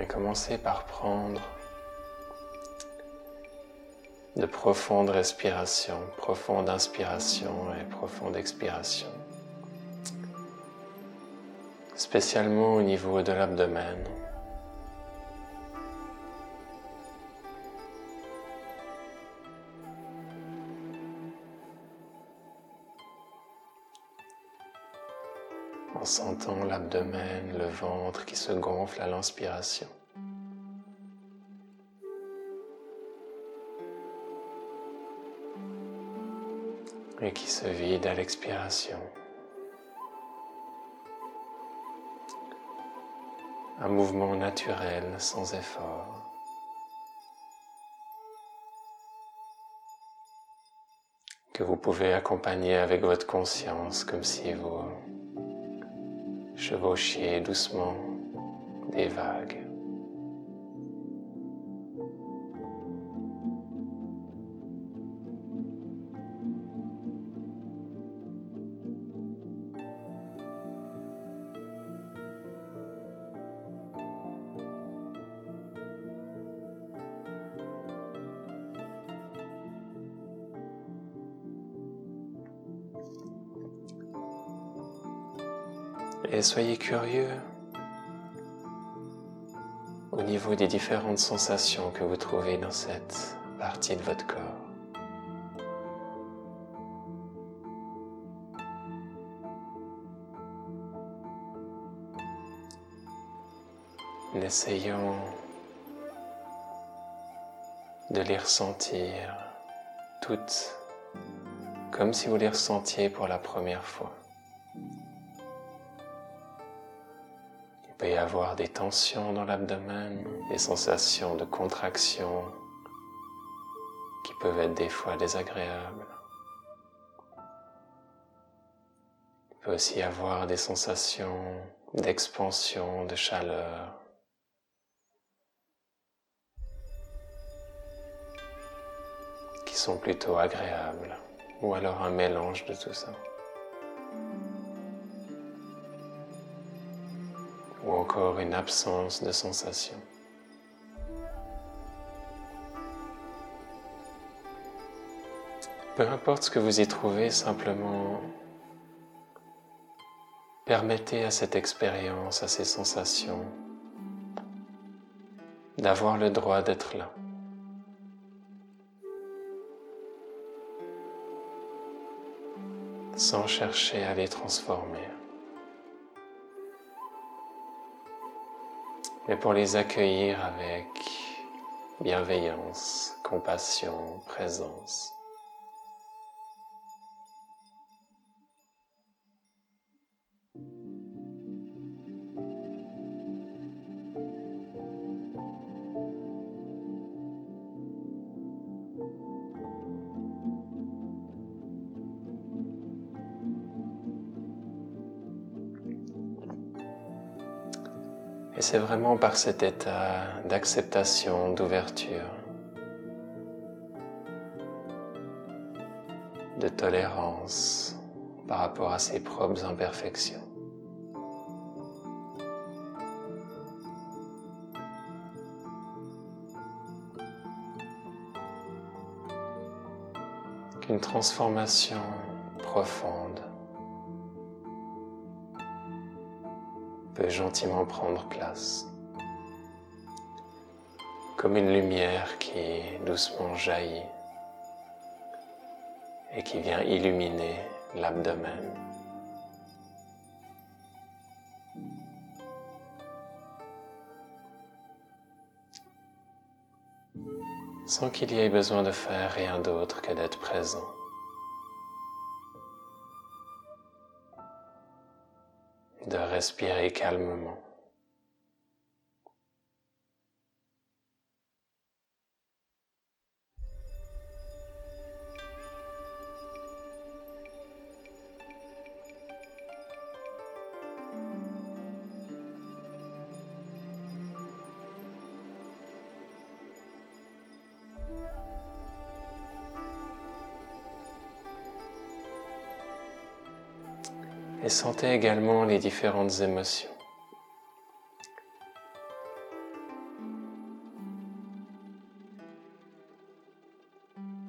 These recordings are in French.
Et commencez par prendre de profondes respirations, profonde inspiration et profonde expiration, spécialement au niveau de l'abdomen. L'abdomen, le ventre qui se gonfle à l'inspiration. et qui se vide à l'expiration. Un mouvement naturel sans effort. que vous pouvez accompagner avec votre conscience comme si vous chevauchiez doucement des vagues. Et soyez curieux au niveau des différentes sensations que vous trouvez dans cette partie de votre corps. Essayons de les ressentir toutes comme si vous les ressentiez pour la première fois. Avoir des tensions dans l'abdomen, des sensations de contraction qui peuvent être des fois désagréables. Il peut aussi avoir des sensations d'expansion, de chaleur. qui sont plutôt agréables, ou alors un mélange de tout ça. Ou encore une absence de sensation. Peu importe ce que vous y trouvez, simplement permettez à cette expérience, à ces sensations, d'avoir le droit d'être là. sans chercher à les transformer. Mais pour les accueillir avec bienveillance, compassion, présence. Et c'est vraiment par cet état d'acceptation, d'ouverture, de tolérance par rapport à ses propres imperfections. qu'une transformation profonde gentiment prendre place, comme une lumière qui doucement jaillit et qui vient illuminer l'abdomen. sans qu'il y ait besoin de faire rien d'autre que d'être présent. Respirer calmement. Sentez également les différentes émotions.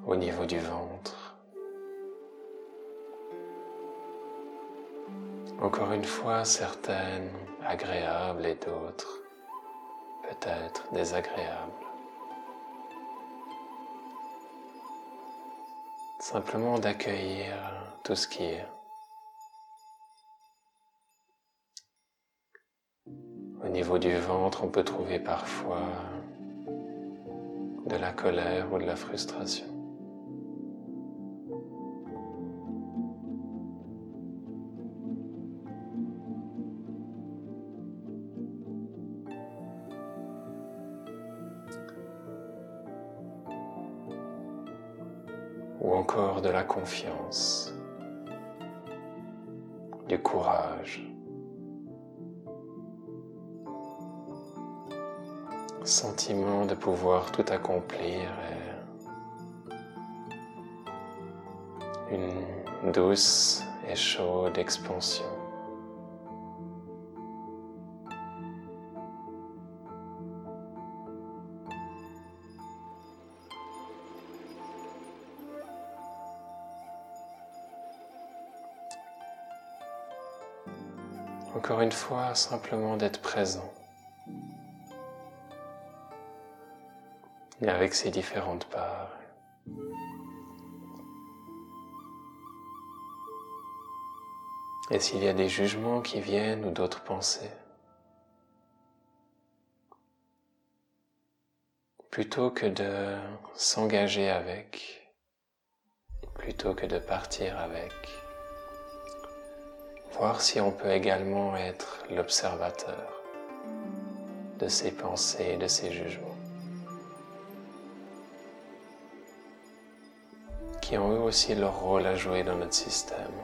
au niveau du ventre. Encore une fois, certaines agréables et d'autres peut-être désagréables. Simplement d'accueillir tout ce qui est. Au niveau du ventre, on peut trouver parfois de la colère ou de la frustration. ou encore de la confiance, du courage. Sentiment de pouvoir tout accomplir et une douce et chaude expansion. Encore une fois, simplement d'être présent. Et avec ces différentes parts. Et s'il y a des jugements qui viennent ou d'autres pensées, plutôt que de s'engager avec, plutôt que de partir avec, voir si on peut également être l'observateur de ses pensées et de ses jugements, qui ont eux aussi leur rôle à jouer dans notre système.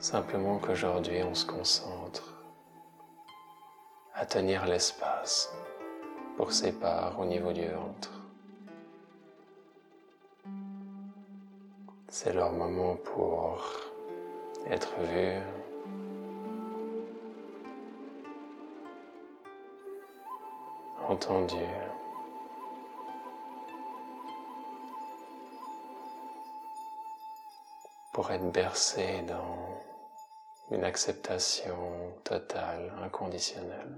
Simplement qu'aujourd'hui on se concentre à tenir l'espace pour ces parts au niveau du ventre. C'est leur moment pour être vu. Entendu. Pour être bercé dans une acceptation totale, inconditionnelle.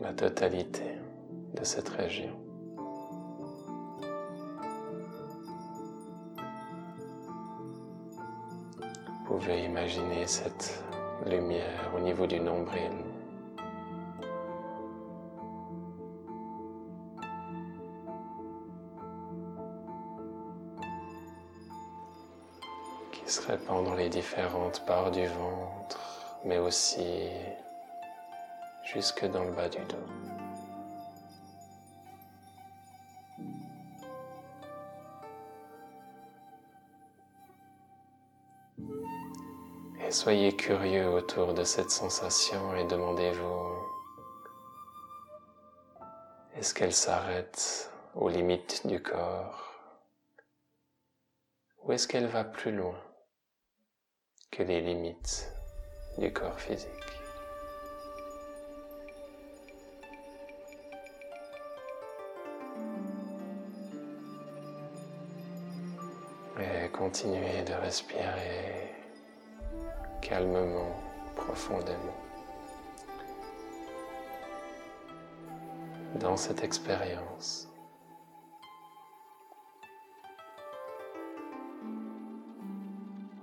La totalité de cette région. Vous pouvez imaginer cette lumière au niveau du nombril se répand dans les différentes parts du ventre, mais aussi jusque dans le bas du dos. Et soyez curieux autour de cette sensation et demandez-vous, est-ce qu'elle s'arrête aux limites du corps? Ou est-ce qu'elle va plus loin que les limites du corps physique? Continuez de respirer calmement, profondément. Dans cette expérience.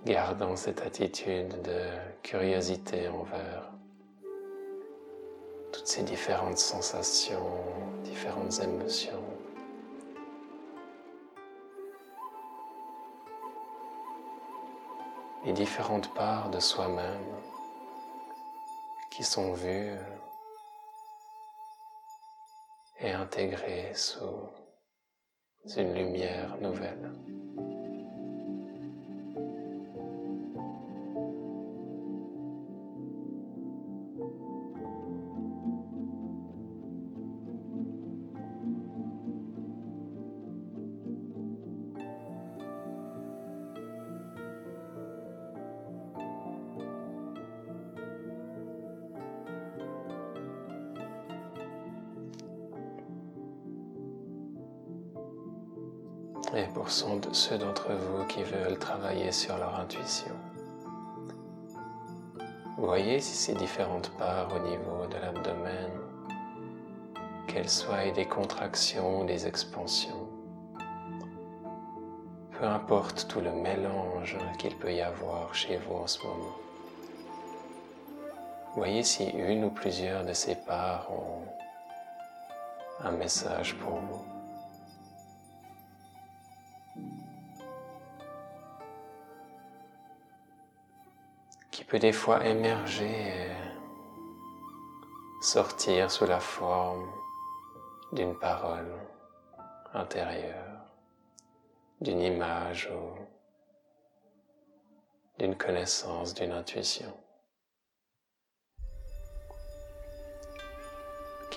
gardant cette attitude de curiosité envers toutes ces différentes sensations, différentes émotions. Les différentes parts de soi-même qui sont vues et intégrées sous une lumière nouvelle. Ceux d'entre vous qui veulent travailler sur leur intuition, voyez si ces différentes parts au niveau de l'abdomen, qu'elles soient des contractions ou des expansions, peu importe tout le mélange qu'il peut y avoir chez vous en ce moment. Voyez si une ou plusieurs de ces parts ont un message pour vous. Peut des fois émerger et sortir sous la forme d'une parole intérieure, d'une image ou d'une connaissance, d'une intuition.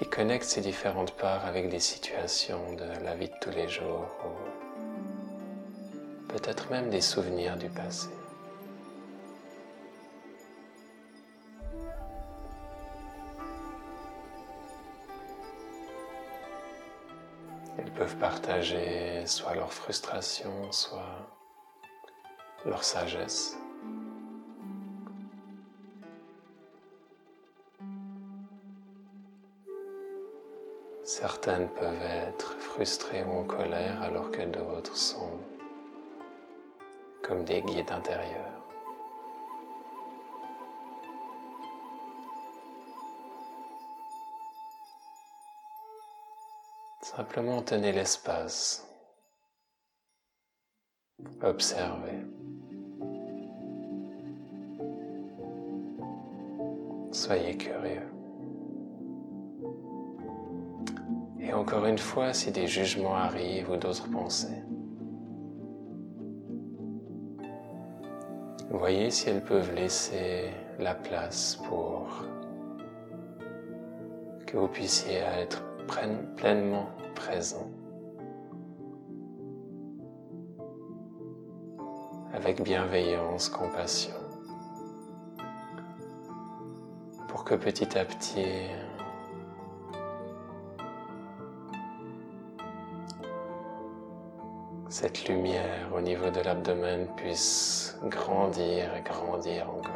qui connecte ces différentes parts avec des situations de la vie de tous les jours ou peut-être même des souvenirs du passé? Ils peuvent partager soit leur frustration, soit leur sagesse. Certaines peuvent être frustrées ou en colère alors que d'autres sont comme des guides intérieurs. Simplement tenez l'espace. Observez. Soyez curieux. Et encore une fois, si des jugements arrivent ou d'autres pensées, voyez si elles peuvent laisser la place pour que vous puissiez être pleinement présent avec bienveillance, compassion, pour que petit à petit cette lumière au niveau de l'abdomen puisse grandir et grandir encore.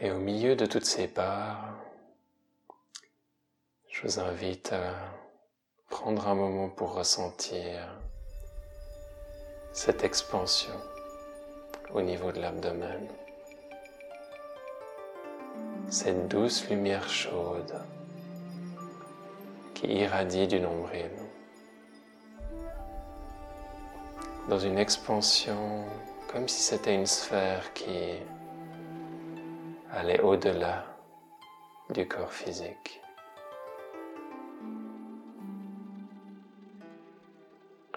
Et au milieu de toutes ces parts, je vous invite à prendre un moment pour ressentir cette expansion au niveau de l'abdomen, cette douce lumière chaude qui irradie du nombril, dans une expansion comme si c'était une sphère qui aller au-delà du corps physique.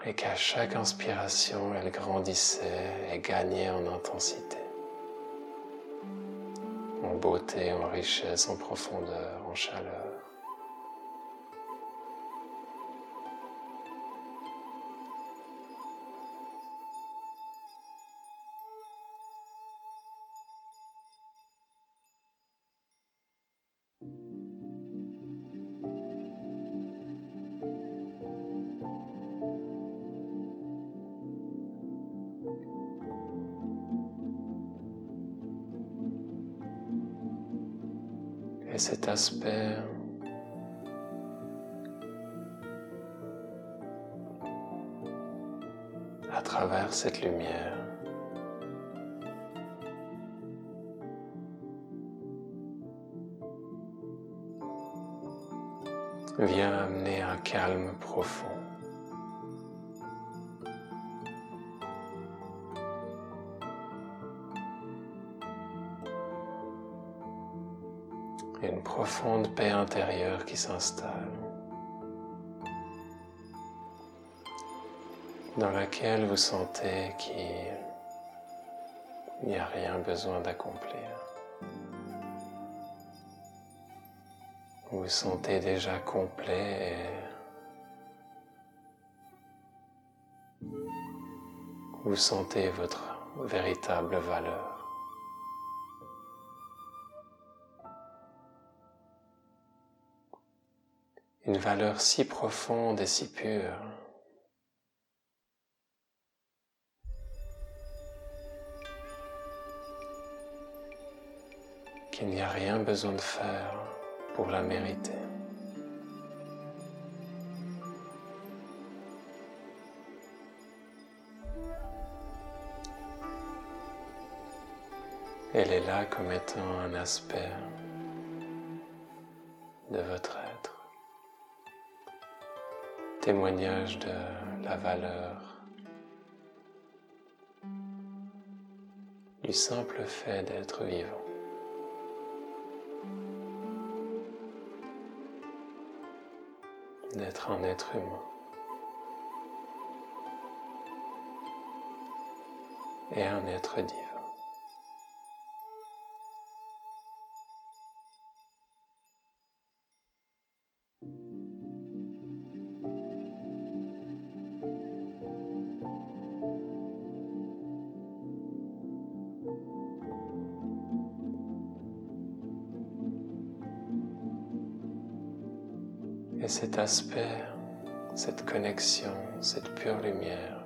Et qu'à chaque inspiration, elle grandissait et gagnait en intensité, en beauté, en richesse, en profondeur, en chaleur. À travers cette lumière vient amener un calme profond. Profonde paix intérieure qui s'installe, dans laquelle vous sentez qu'il Il n'y a rien besoin d'accomplir. Vous vous sentez déjà complet et vous sentez votre véritable valeur. Une valeur si profonde et si pure. qu'il n'y a rien besoin de faire pour la mériter. Elle est là comme étant un aspect de votre être, témoignage de la valeur du simple fait d'être vivant. d'être un être humain. Et un être divin. Cet aspect, cette connexion, cette pure lumière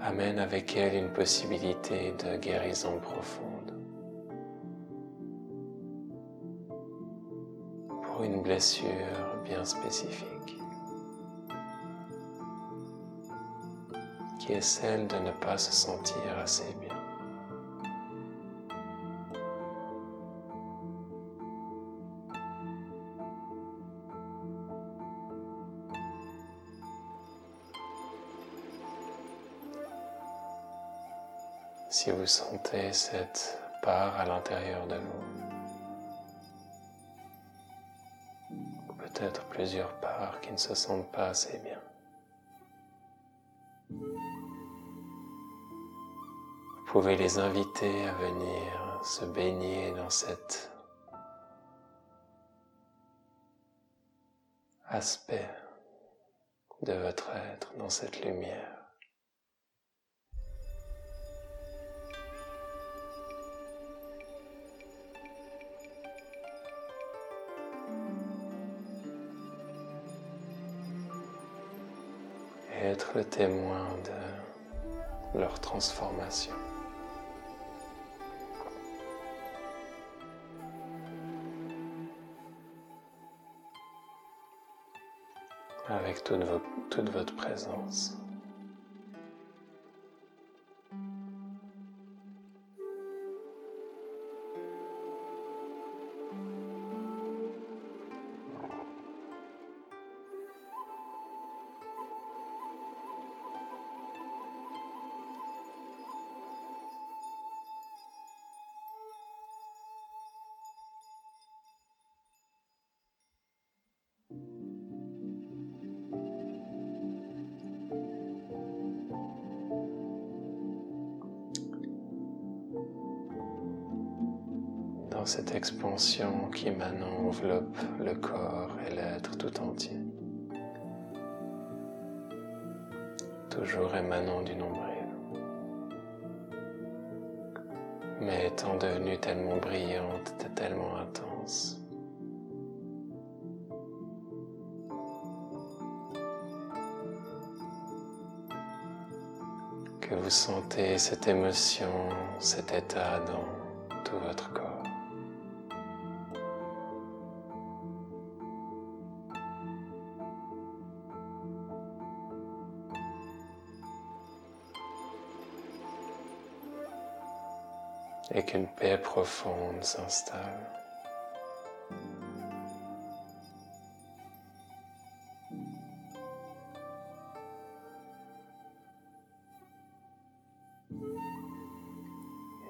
amène avec elle une possibilité de guérison profonde. Pour une blessure bien spécifique, qui est celle de ne pas se sentir assez bien. Si vous sentez cette part à l'intérieur de vous. Peut-être plusieurs parts qui ne se sentent pas assez bien. Vous pouvez les inviter à venir se baigner dans cet aspect de votre être, dans cette lumière. Être le témoin de leur transformation. avec toute, toute votre présence. Cette expansion qui maintenant enveloppe le corps et l'être tout entier. Toujours émanant du nombril, mais étant devenue tellement brillante et tellement intense. que vous sentez cette émotion, cet état dans tout votre corps. Et qu'une paix profonde s'installe.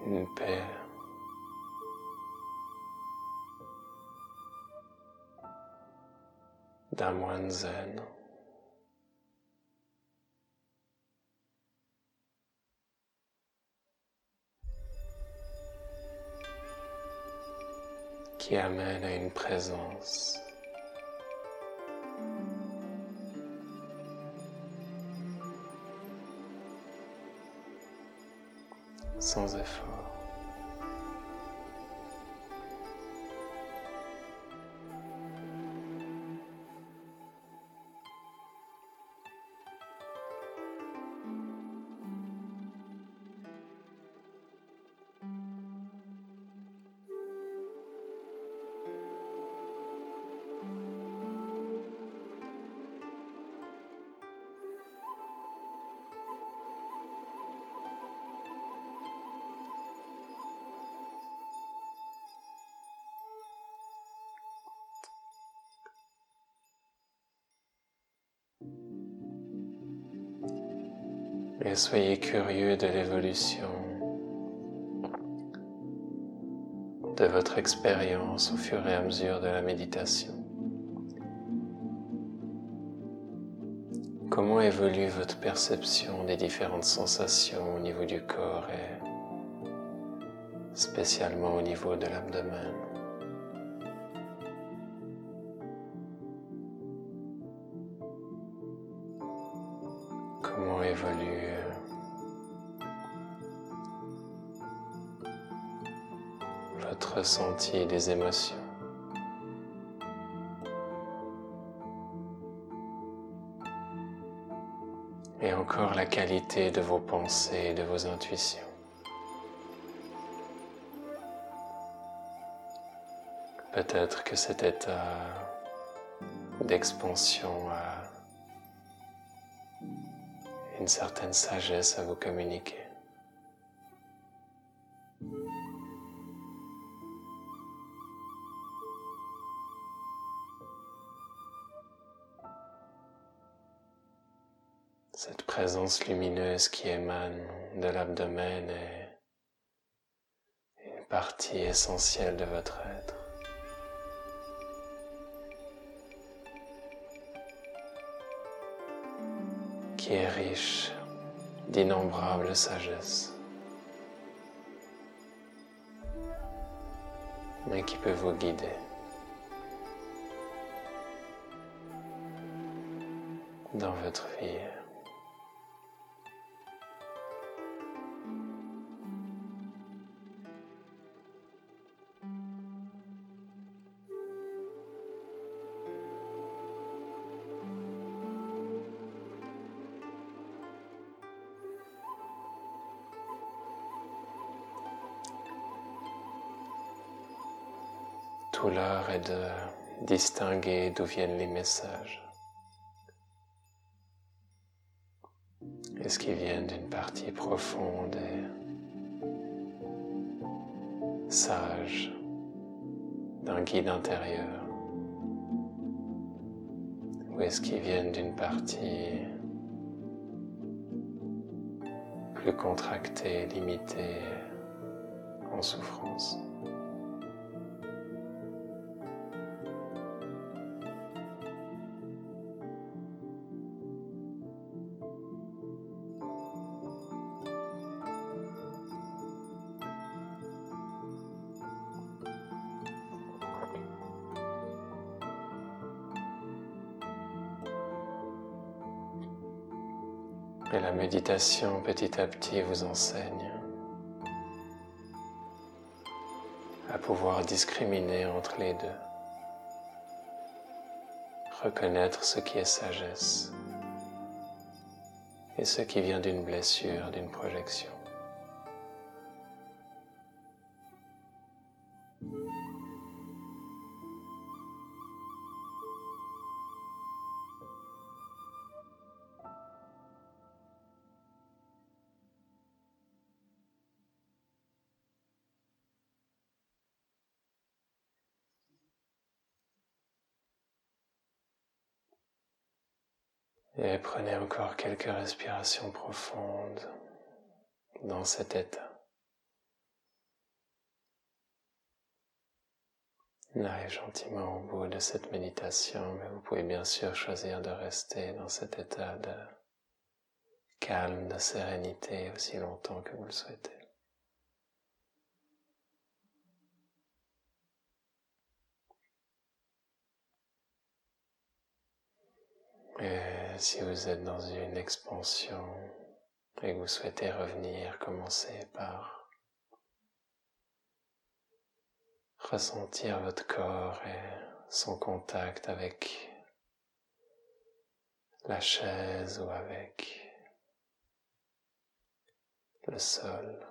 Une paix d'un moine zen. Et soyez curieux de l'évolution de votre expérience au fur et à mesure de la méditation. Comment évolue votre perception des différentes sensations au niveau du corps et spécialement au niveau de l'abdomen? Votre ressenti des émotions et encore la qualité de vos pensées et de vos intuitions. Peut-être que cet état d'expansion a une certaine sagesse à vous communiquer. Cette présence lumineuse qui émane de l'abdomen est une partie essentielle de votre être. qui est riche d'innombrables sagesses, mais qui peut vous guider. dans votre vie. Tout l'art est de distinguer d'où viennent les messages. Est-ce qu'ils viennent d'une partie profonde et sage d'un guide intérieur? Ou est-ce qu'ils viennent d'une partie plus contractée, limitée, en souffrance? Et la méditation petit à petit vous enseigne à pouvoir discriminer entre les deux, reconnaître ce qui est sagesse et ce qui vient d'une blessure, d'une projection. Et prenez encore quelques respirations profondes dans cet état. On gentiment au bout de cette méditation, mais vous pouvez bien sûr choisir de rester dans cet état de calme, de sérénité aussi longtemps que vous le souhaitez. Et si vous êtes dans une expansion et que vous souhaitez revenir, commencez par ressentir votre corps et son contact avec la chaise ou avec le sol.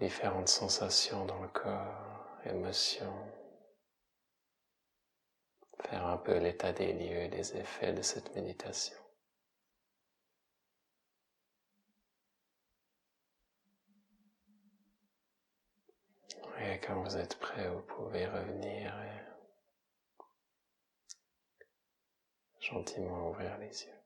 Différentes sensations dans le corps, émotions. Faire un peu l'état des lieux et des effets de cette méditation. Et quand vous êtes prêt, vous pouvez revenir et gentiment ouvrir les yeux.